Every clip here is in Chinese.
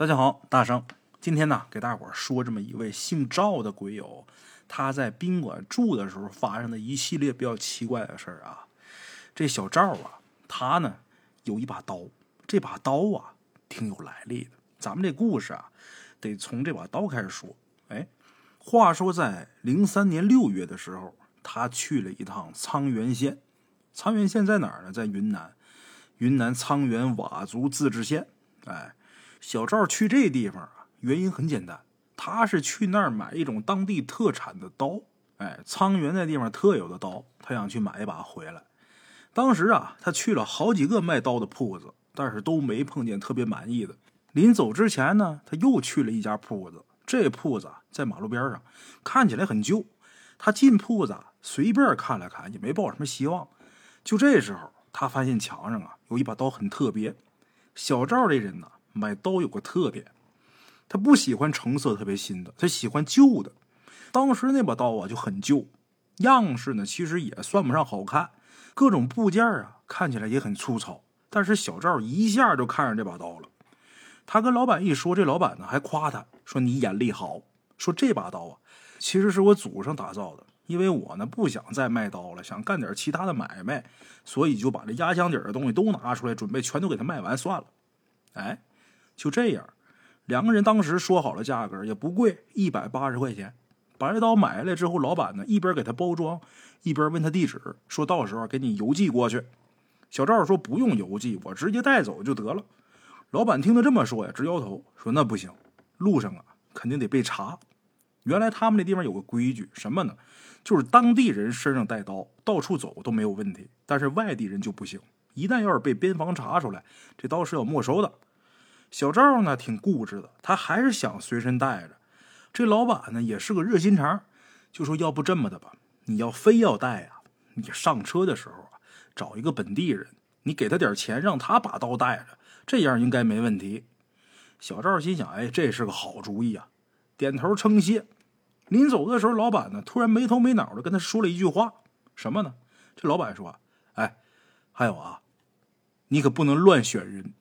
大家好，大圣，今天呢，给大伙儿说这么一位姓赵的鬼友，他在宾馆住的时候发生的一系列比较奇怪的事儿啊。这小赵啊，他呢有一把刀，这把刀啊挺有来历的。咱们这故事啊，得从这把刀开始说。哎，话说在零三年六月的时候，他去了一趟沧源县。沧源县在哪儿呢？在云南，云南沧源佤族自治县。哎。小赵去这地方啊，原因很简单，他是去那儿买一种当地特产的刀。哎，沧源那地方特有的刀，他想去买一把回来。当时啊，他去了好几个卖刀的铺子，但是都没碰见特别满意的。临走之前呢，他又去了一家铺子，这铺子在马路边上，看起来很旧。他进铺子啊随便看了看，也没抱什么希望。就这时候，他发现墙上啊有一把刀很特别。小赵这人呢。买刀有个特点，他不喜欢成色特别新的，他喜欢旧的。当时那把刀啊就很旧，样式呢其实也算不上好看，各种部件啊看起来也很粗糙。但是小赵一下就看上这把刀了。他跟老板一说，这老板呢还夸他说：“你眼力好。”说这把刀啊，其实是我祖上打造的，因为我呢不想再卖刀了，想干点其他的买卖，所以就把这压箱底的东西都拿出来，准备全都给他卖完算了。哎。就这样，两个人当时说好了价格，也不贵，一百八十块钱。把这刀买下来之后，老板呢一边给他包装，一边问他地址，说到时候给你邮寄过去。小赵说不用邮寄，我直接带走就得了。老板听他这么说呀，直摇头，说那不行，路上啊肯定得被查。原来他们那地方有个规矩，什么呢？就是当地人身上带刀，到处走都没有问题，但是外地人就不行。一旦要是被边防查出来，这刀是要没收的。小赵呢挺固执的，他还是想随身带着。这老板呢也是个热心肠，就说要不这么的吧，你要非要带啊，你上车的时候啊，找一个本地人，你给他点钱，让他把刀带着，这样应该没问题。小赵心想，哎，这是个好主意啊，点头称谢。临走的时候，老板呢突然没头没脑的跟他说了一句话，什么呢？这老板说，哎，还有啊，你可不能乱选人。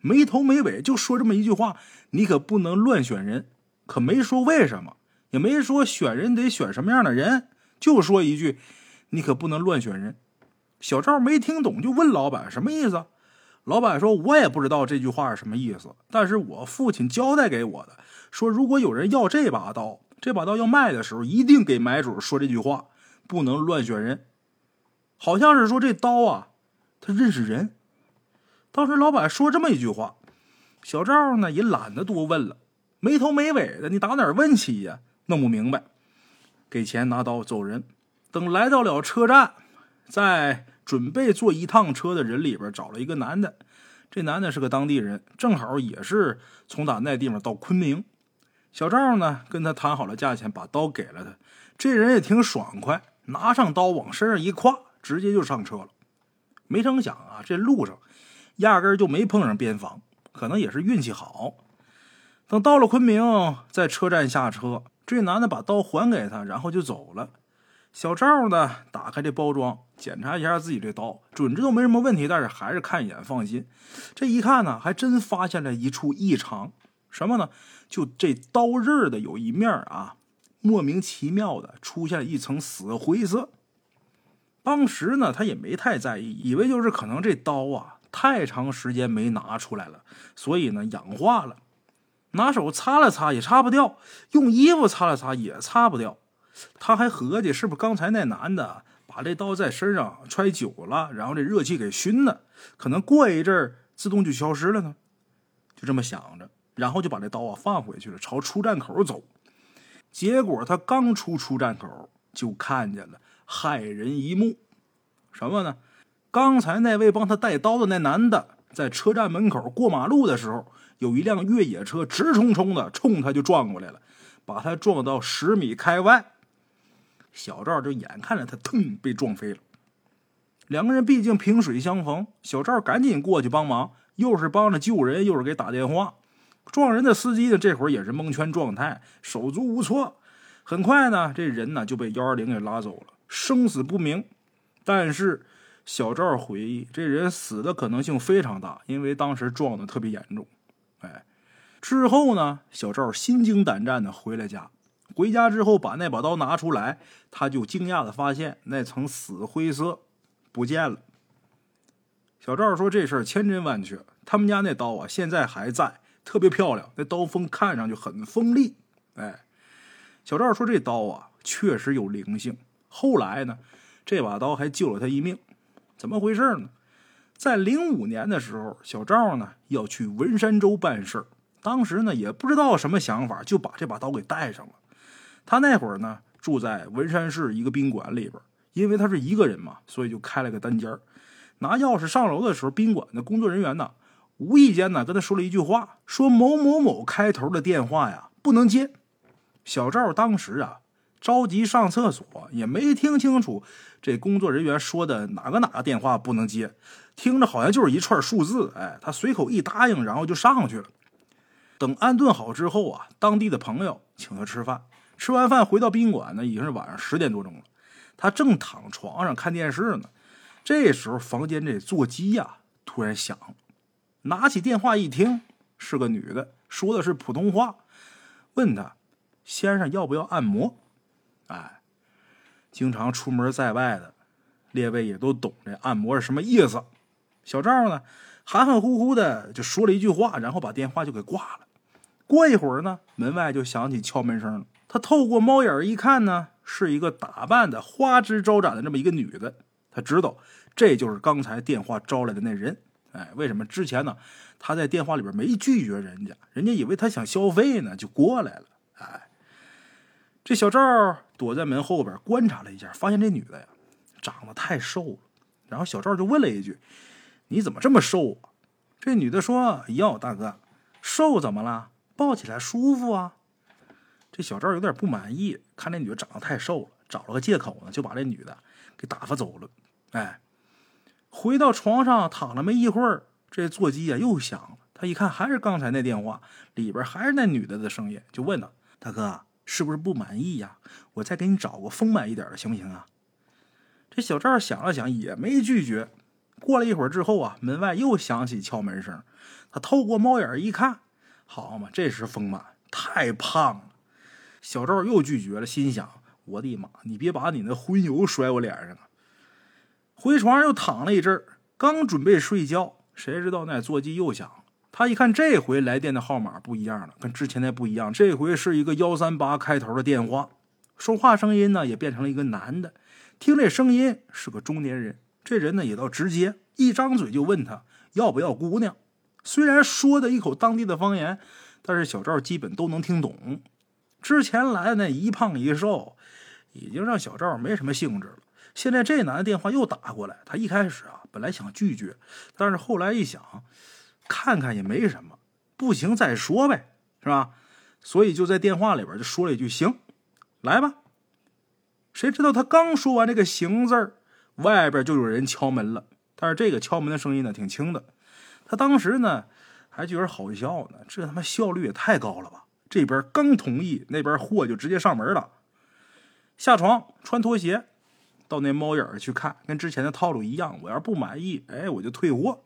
没头没尾就说这么一句话，你可不能乱选人，可没说为什么，也没说选人得选什么样的人，就说一句，你可不能乱选人。小赵没听懂，就问老板什么意思。老板说：“我也不知道这句话是什么意思，但是我父亲交代给我的，说如果有人要这把刀，这把刀要卖的时候，一定给买主说这句话，不能乱选人。好像是说这刀啊，他认识人。”当时老板说这么一句话，小赵呢也懒得多问了，没头没尾的，你打哪问起呀？弄不明白，给钱拿刀走人。等来到了车站，在准备坐一趟车的人里边找了一个男的，这男的是个当地人，正好也是从打那地方到昆明。小赵呢跟他谈好了价钱，把刀给了他。这人也挺爽快，拿上刀往身上一挎，直接就上车了。没成想啊，这路上。压根就没碰上边防，可能也是运气好。等到了昆明，在车站下车，这男的把刀还给他，然后就走了。小赵呢，打开这包装，检查一下自己这刀，准知道没什么问题，但是还是看一眼放心。这一看呢，还真发现了一处异常，什么呢？就这刀刃的有一面啊，莫名其妙的出现了一层死灰色。当时呢，他也没太在意，以为就是可能这刀啊。太长时间没拿出来了，所以呢氧化了。拿手擦了擦也擦不掉，用衣服擦了擦也擦不掉。他还合计是不是刚才那男的把这刀在身上揣久了，然后这热气给熏了，可能过一阵儿自动就消失了呢？就这么想着，然后就把这刀啊放回去了，朝出站口走。结果他刚出出站口，就看见了骇人一幕，什么呢？刚才那位帮他带刀的那男的，在车站门口过马路的时候，有一辆越野车直冲冲的冲他就撞过来了，把他撞到十米开外。小赵就眼看着他腾被撞飞了。两个人毕竟萍水相逢，小赵赶紧过去帮忙，又是帮着救人，又是给打电话。撞人的司机呢，这会儿也是蒙圈状态，手足无措。很快呢，这人呢就被幺二零给拉走了，生死不明。但是。小赵回忆，这人死的可能性非常大，因为当时撞的特别严重。哎，之后呢，小赵心惊胆战的回了家。回家之后，把那把刀拿出来，他就惊讶的发现那层死灰色不见了。小赵说：“这事儿千真万确，他们家那刀啊，现在还在，特别漂亮，那刀锋看上去很锋利。”哎，小赵说：“这刀啊，确实有灵性。后来呢，这把刀还救了他一命。怎么回事呢？在零五年的时候，小赵呢要去文山州办事儿，当时呢也不知道什么想法，就把这把刀给带上了。他那会儿呢住在文山市一个宾馆里边，因为他是一个人嘛，所以就开了个单间儿。拿钥匙上楼的时候，宾馆的工作人员呢无意间呢跟他说了一句话，说某某某开头的电话呀不能接。小赵当时啊着急上厕所，也没听清楚这工作人员说的哪个哪个电话不能接，听着好像就是一串数字。哎，他随口一答应，然后就上去了。等安顿好之后啊，当地的朋友请他吃饭。吃完饭回到宾馆呢，已经是晚上十点多钟了。他正躺床上看电视呢，这时候房间这座机呀突然响，拿起电话一听，是个女的，说的是普通话，问他。先生要不要按摩？哎，经常出门在外的列位也都懂这按摩是什么意思。小赵呢，含含糊糊的就说了一句话，然后把电话就给挂了。过一会儿呢，门外就响起敲门声了。他透过猫眼一看呢，是一个打扮的花枝招展的这么一个女的。他知道这就是刚才电话招来的那人。哎，为什么之前呢？他在电话里边没拒绝人家，人家以为他想消费呢，就过来了。哎。这小赵躲在门后边观察了一下，发现这女的呀长得太瘦了。然后小赵就问了一句：“你怎么这么瘦啊？”这女的说：“哟，大哥，瘦怎么了？抱起来舒服啊。”这小赵有点不满意，看这女的长得太瘦了，找了个借口呢，就把这女的给打发走了。哎，回到床上躺了没一会儿，这座机啊又响了。他一看，还是刚才那电话，里边还是那女的的声音，就问他：“大哥。”是不是不满意呀？我再给你找个丰满一点的，行不行啊？这小赵想了想，也没拒绝。过了一会儿之后啊，门外又响起敲门声。他透过猫眼一看，好嘛，这是丰满，太胖了。小赵又拒绝了，心想：我的妈，你别把你那荤油甩我脸上啊！回床上又躺了一阵刚准备睡觉，谁知道那座机又响。他一看，这回来电的号码不一样了，跟之前那不一样。这回是一个幺三八开头的电话，说话声音呢也变成了一个男的。听这声音是个中年人，这人呢也倒直接，一张嘴就问他要不要姑娘。虽然说的一口当地的方言，但是小赵基本都能听懂。之前来的那一胖一瘦，已经让小赵没什么兴致了。现在这男的电话又打过来，他一开始啊本来想拒绝，但是后来一想。看看也没什么，不行再说呗，是吧？所以就在电话里边就说了一句：“行，来吧。”谁知道他刚说完这个“行”字儿，外边就有人敲门了。但是这个敲门的声音呢挺轻的。他当时呢还觉得好笑呢，这他妈效率也太高了吧！这边刚同意，那边货就直接上门了。下床穿拖鞋，到那猫眼去看，跟之前的套路一样。我要是不满意，哎，我就退货。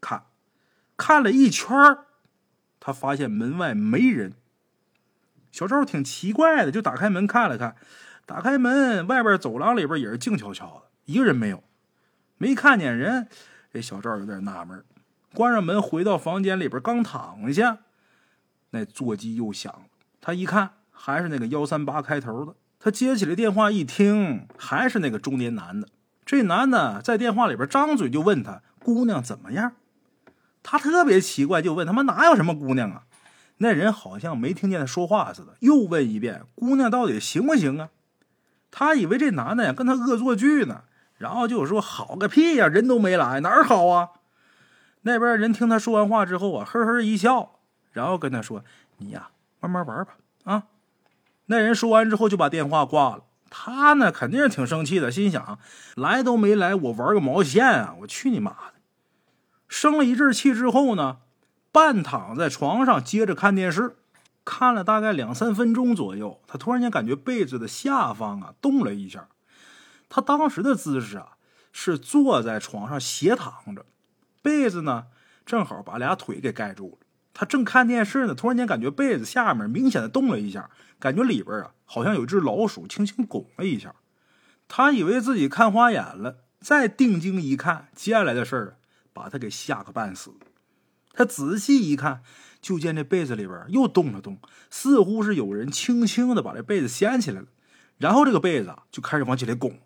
看。看了一圈他发现门外没人。小赵挺奇怪的，就打开门看了看。打开门，外边走廊里边也是静悄悄的，一个人没有，没看见人。这小赵有点纳闷。关上门，回到房间里边，刚躺下，那座机又响了。他一看，还是那个幺三八开头的。他接起来电话，一听，还是那个中年男的。这男的在电话里边张嘴就问他：“姑娘怎么样？”他特别奇怪，就问他妈哪有什么姑娘啊？那人好像没听见他说话似的，又问一遍：“姑娘到底行不行啊？”他以为这男的呀跟他恶作剧呢，然后就说：“好个屁呀，人都没来，哪儿好啊？”那边人听他说完话之后啊，呵呵一笑，然后跟他说：“你呀，慢慢玩吧。”啊，那人说完之后就把电话挂了。他呢肯定是挺生气的，心想：来都没来，我玩个毛线啊！我去你妈的！生了一阵气之后呢，半躺在床上接着看电视，看了大概两三分钟左右，他突然间感觉被子的下方啊动了一下。他当时的姿势啊是坐在床上斜躺着，被子呢正好把俩腿给盖住了。他正看电视呢，突然间感觉被子下面明显的动了一下，感觉里边啊好像有一只老鼠轻轻拱了一下。他以为自己看花眼了，再定睛一看，接下来的事儿把他给吓个半死。他仔细一看，就见这被子里边又动了动，似乎是有人轻轻的把这被子掀起来了，然后这个被子就开始往起来拱，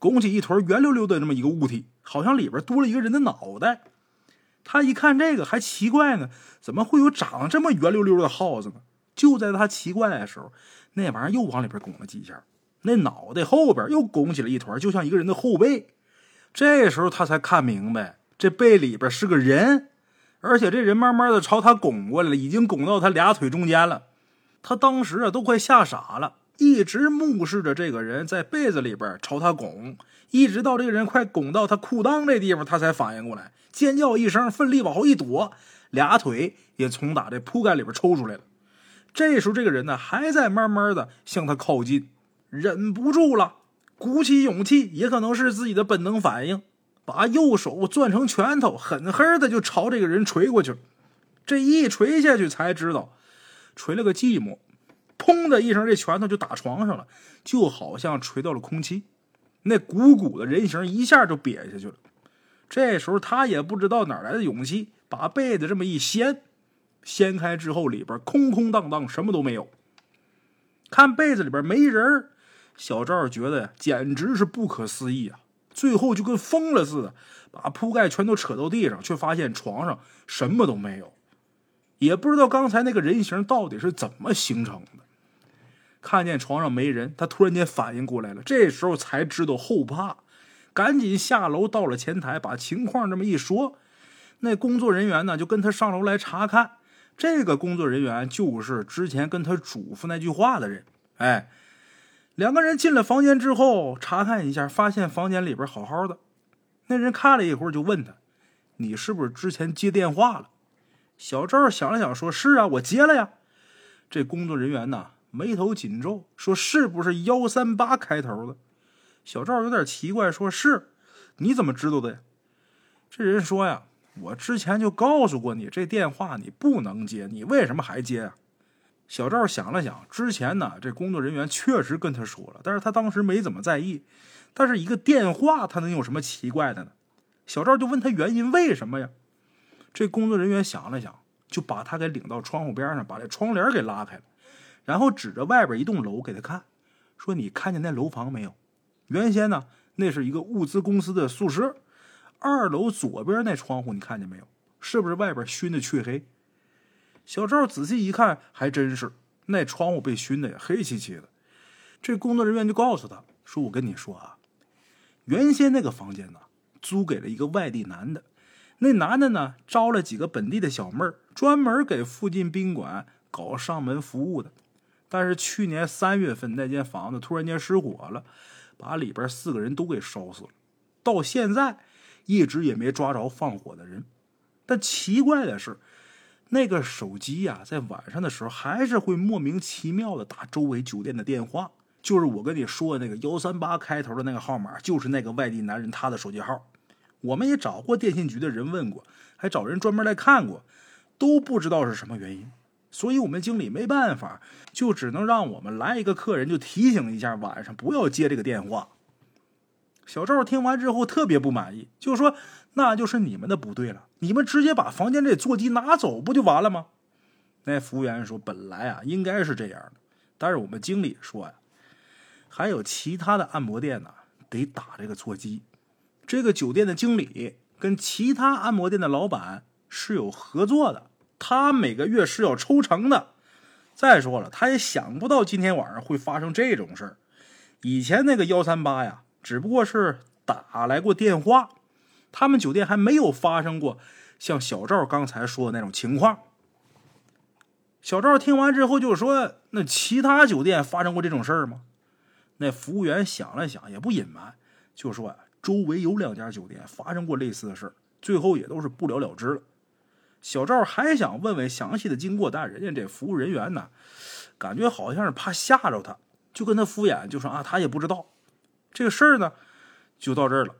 拱起一团圆溜溜的这么一个物体，好像里边多了一个人的脑袋。他一看这个还奇怪呢，怎么会有长这么圆溜溜的耗子呢？就在他奇怪的时候，那玩意儿又往里边拱了几下，那脑袋后边又拱起了一团，就像一个人的后背。这时候他才看明白，这背里边是个人。而且这人慢慢的朝他拱过来了，已经拱到他俩腿中间了。他当时啊都快吓傻了，一直目视着这个人在被子里边朝他拱，一直到这个人快拱到他裤裆这地方，他才反应过来，尖叫一声，奋力往后一躲，俩腿也从打这铺盖里边抽出来了。这时候这个人呢还在慢慢的向他靠近，忍不住了，鼓起勇气，也可能是自己的本能反应。把右手攥成拳头，狠狠的就朝这个人捶过去。这一捶下去，才知道捶了个寂寞。砰的一声，这拳头就打床上了，就好像捶到了空气。那鼓鼓的人形一下就瘪下去了。这时候他也不知道哪来的勇气，把被子这么一掀，掀开之后里边空空荡荡，什么都没有。看被子里边没人，小赵觉得简直是不可思议啊！最后就跟疯了似的，把铺盖全都扯到地上，却发现床上什么都没有，也不知道刚才那个人形到底是怎么形成的。看见床上没人，他突然间反应过来了，这时候才知道后怕，赶紧下楼到了前台，把情况这么一说。那工作人员呢，就跟他上楼来查看。这个工作人员就是之前跟他嘱咐那句话的人，哎。两个人进了房间之后，查看一下，发现房间里边好好的。那人看了一会儿，就问他：“你是不是之前接电话了？”小赵想了想，说：“是啊，我接了呀。”这工作人员呢，眉头紧皱，说：“是不是幺三八开头的？”小赵有点奇怪，说：“是，你怎么知道的呀？”这人说：“呀，我之前就告诉过你，这电话你不能接，你为什么还接啊？”小赵想了想，之前呢，这工作人员确实跟他说了，但是他当时没怎么在意。但是一个电话，他能有什么奇怪的呢？小赵就问他原因，为什么呀？这工作人员想了想，就把他给领到窗户边上，把这窗帘给拉开了，然后指着外边一栋楼给他看，说：“你看见那楼房没有？原先呢，那是一个物资公司的宿舍。二楼左边那窗户你看见没有？是不是外边熏的黢黑？”小赵仔细一看，还真是那窗户被熏的也，黑漆漆的。这工作人员就告诉他说：“我跟你说啊，原先那个房间呢，租给了一个外地男的。那男的呢，招了几个本地的小妹儿，专门给附近宾馆搞上门服务的。但是去年三月份，那间房子突然间失火了，把里边四个人都给烧死了。到现在，一直也没抓着放火的人。但奇怪的是。”那个手机呀，在晚上的时候还是会莫名其妙的打周围酒店的电话，就是我跟你说的那个幺三八开头的那个号码，就是那个外地男人他的手机号。我们也找过电信局的人问过，还找人专门来看过，都不知道是什么原因。所以我们经理没办法，就只能让我们来一个客人就提醒一下，晚上不要接这个电话。小赵听完之后特别不满意，就说：“那就是你们的不对了，你们直接把房间这座机拿走不就完了吗？”那服务员说：“本来啊应该是这样的，但是我们经理说呀，还有其他的按摩店呢，得打这个座机。这个酒店的经理跟其他按摩店的老板是有合作的，他每个月是要抽成的。再说了，他也想不到今天晚上会发生这种事儿。以前那个幺三八呀。”只不过是打来过电话，他们酒店还没有发生过像小赵刚才说的那种情况。小赵听完之后就说：“那其他酒店发生过这种事儿吗？”那服务员想了想，也不隐瞒，就说：“周围有两家酒店发生过类似的事儿，最后也都是不了了之了。”小赵还想问问详细的经过，但人家这服务人员呢，感觉好像是怕吓着他，就跟他敷衍，就说：“啊，他也不知道。”这个事儿呢，就到这儿了。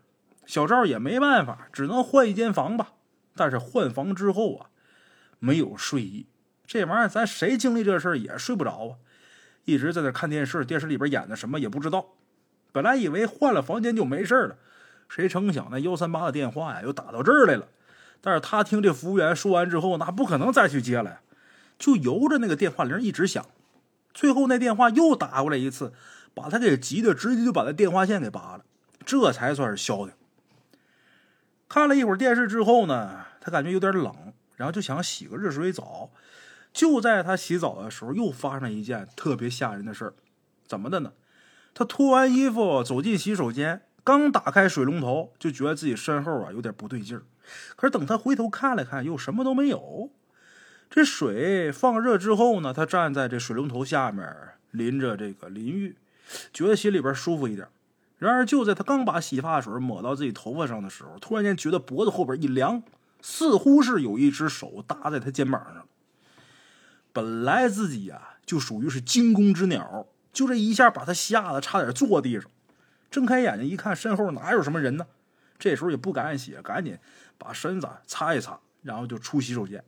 小赵也没办法，只能换一间房吧。但是换房之后啊，没有睡意。这玩意儿咱谁经历这事儿也睡不着啊，一直在那看电视，电视里边演的什么也不知道。本来以为换了房间就没事了，谁成想那幺三八的电话呀又打到这儿来了。但是他听这服务员说完之后，那不可能再去接了，就由着那个电话铃一直响。最后那电话又打过来一次，把他给急的，直接就把那电话线给拔了，这才算是消停。看了一会儿电视之后呢，他感觉有点冷，然后就想洗个热水澡。就在他洗澡的时候，又发生了一件特别吓人的事儿。怎么的呢？他脱完衣服走进洗手间，刚打开水龙头，就觉得自己身后啊有点不对劲儿。可是等他回头看了看，又什么都没有。这水放热之后呢，他站在这水龙头下面淋着这个淋浴，觉得心里边舒服一点。然而就在他刚把洗发水抹到自己头发上的时候，突然间觉得脖子后边一凉，似乎是有一只手搭在他肩膀上。本来自己呀就属于是惊弓之鸟，就这一下把他吓得差点坐地上。睁开眼睛一看，身后哪有什么人呢？这时候也不敢洗，赶紧把身子擦一擦，然后就出洗手间。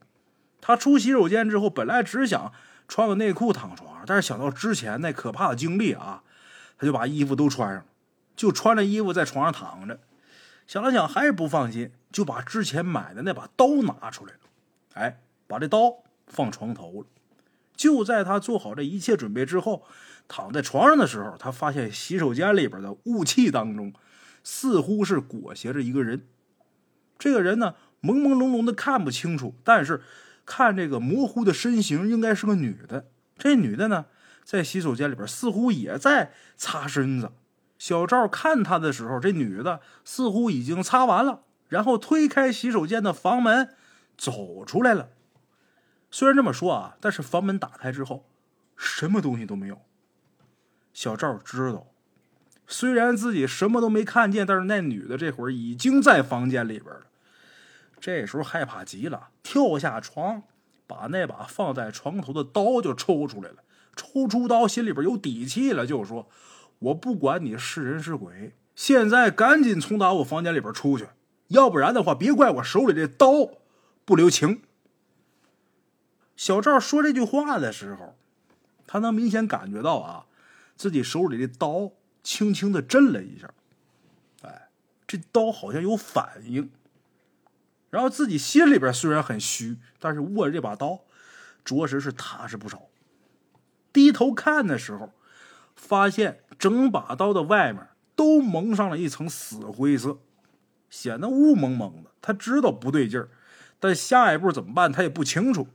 他出洗手间之后，本来只想穿个内裤躺床上，但是想到之前那可怕的经历啊，他就把衣服都穿上了，就穿着衣服在床上躺着。想了想还是不放心，就把之前买的那把刀拿出来了。哎，把这刀放床头了。就在他做好这一切准备之后，躺在床上的时候，他发现洗手间里边的雾气当中。似乎是裹挟着一个人，这个人呢朦朦胧胧的看不清楚，但是看这个模糊的身形应该是个女的。这女的呢在洗手间里边似乎也在擦身子。小赵看他的时候，这女的似乎已经擦完了，然后推开洗手间的房门走出来了。虽然这么说啊，但是房门打开之后，什么东西都没有。小赵知道。虽然自己什么都没看见，但是那女的这会儿已经在房间里边了。这时候害怕极了，跳下床，把那把放在床头的刀就抽出来了。抽出刀，心里边有底气了，就说：“我不管你是人是鬼，现在赶紧从打我房间里边出去，要不然的话，别怪我手里这刀不留情。”小赵说这句话的时候，他能明显感觉到啊，自己手里的刀。轻轻的震了一下，哎，这刀好像有反应。然后自己心里边虽然很虚，但是握着这把刀，着实是踏实不少。低头看的时候，发现整把刀的外面都蒙上了一层死灰色，显得雾蒙蒙的。他知道不对劲儿，但下一步怎么办他也不清楚。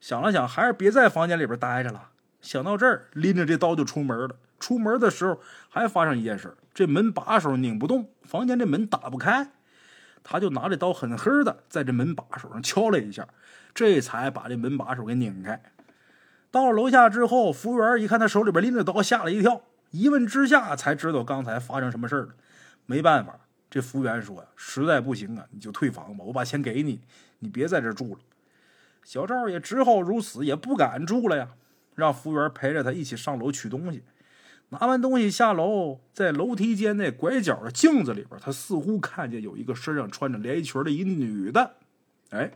想了想，还是别在房间里边待着了。想到这儿，拎着这刀就出门了。出门的时候还发生一件事这门把手拧不动，房间这门打不开，他就拿着刀狠狠的在这门把手上敲了一下，这才把这门把手给拧开。到了楼下之后，服务员一看他手里边拎着刀，吓了一跳，一问之下才知道刚才发生什么事了。没办法，这服务员说呀：“实在不行啊，你就退房吧，我把钱给你，你别在这住了。”小赵也只好如此，也不敢住了呀，让服务员陪着他一起上楼取东西。拿完东西下楼，在楼梯间那拐角的镜子里边，他似乎看见有一个身上穿着连衣裙的一女的。哎，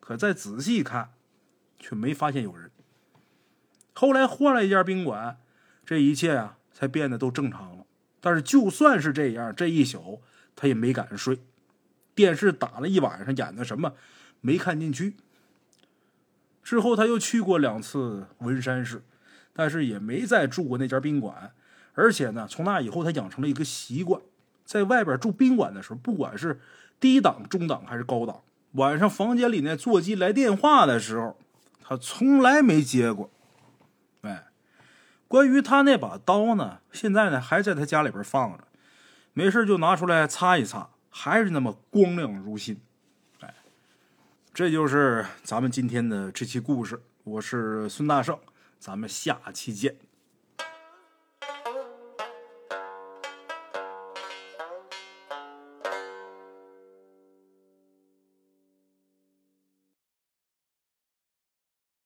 可再仔细看，却没发现有人。后来换了一家宾馆，这一切啊才变得都正常了。但是就算是这样，这一宿他也没敢睡。电视打了一晚上，演的什么没看进去。之后他又去过两次文山市。但是也没再住过那家宾馆，而且呢，从那以后他养成了一个习惯，在外边住宾馆的时候，不管是低档、中档还是高档，晚上房间里那座机来电话的时候，他从来没接过。关于他那把刀呢，现在呢还在他家里边放着，没事就拿出来擦一擦，还是那么光亮如新。哎，这就是咱们今天的这期故事，我是孙大圣。咱们下期见。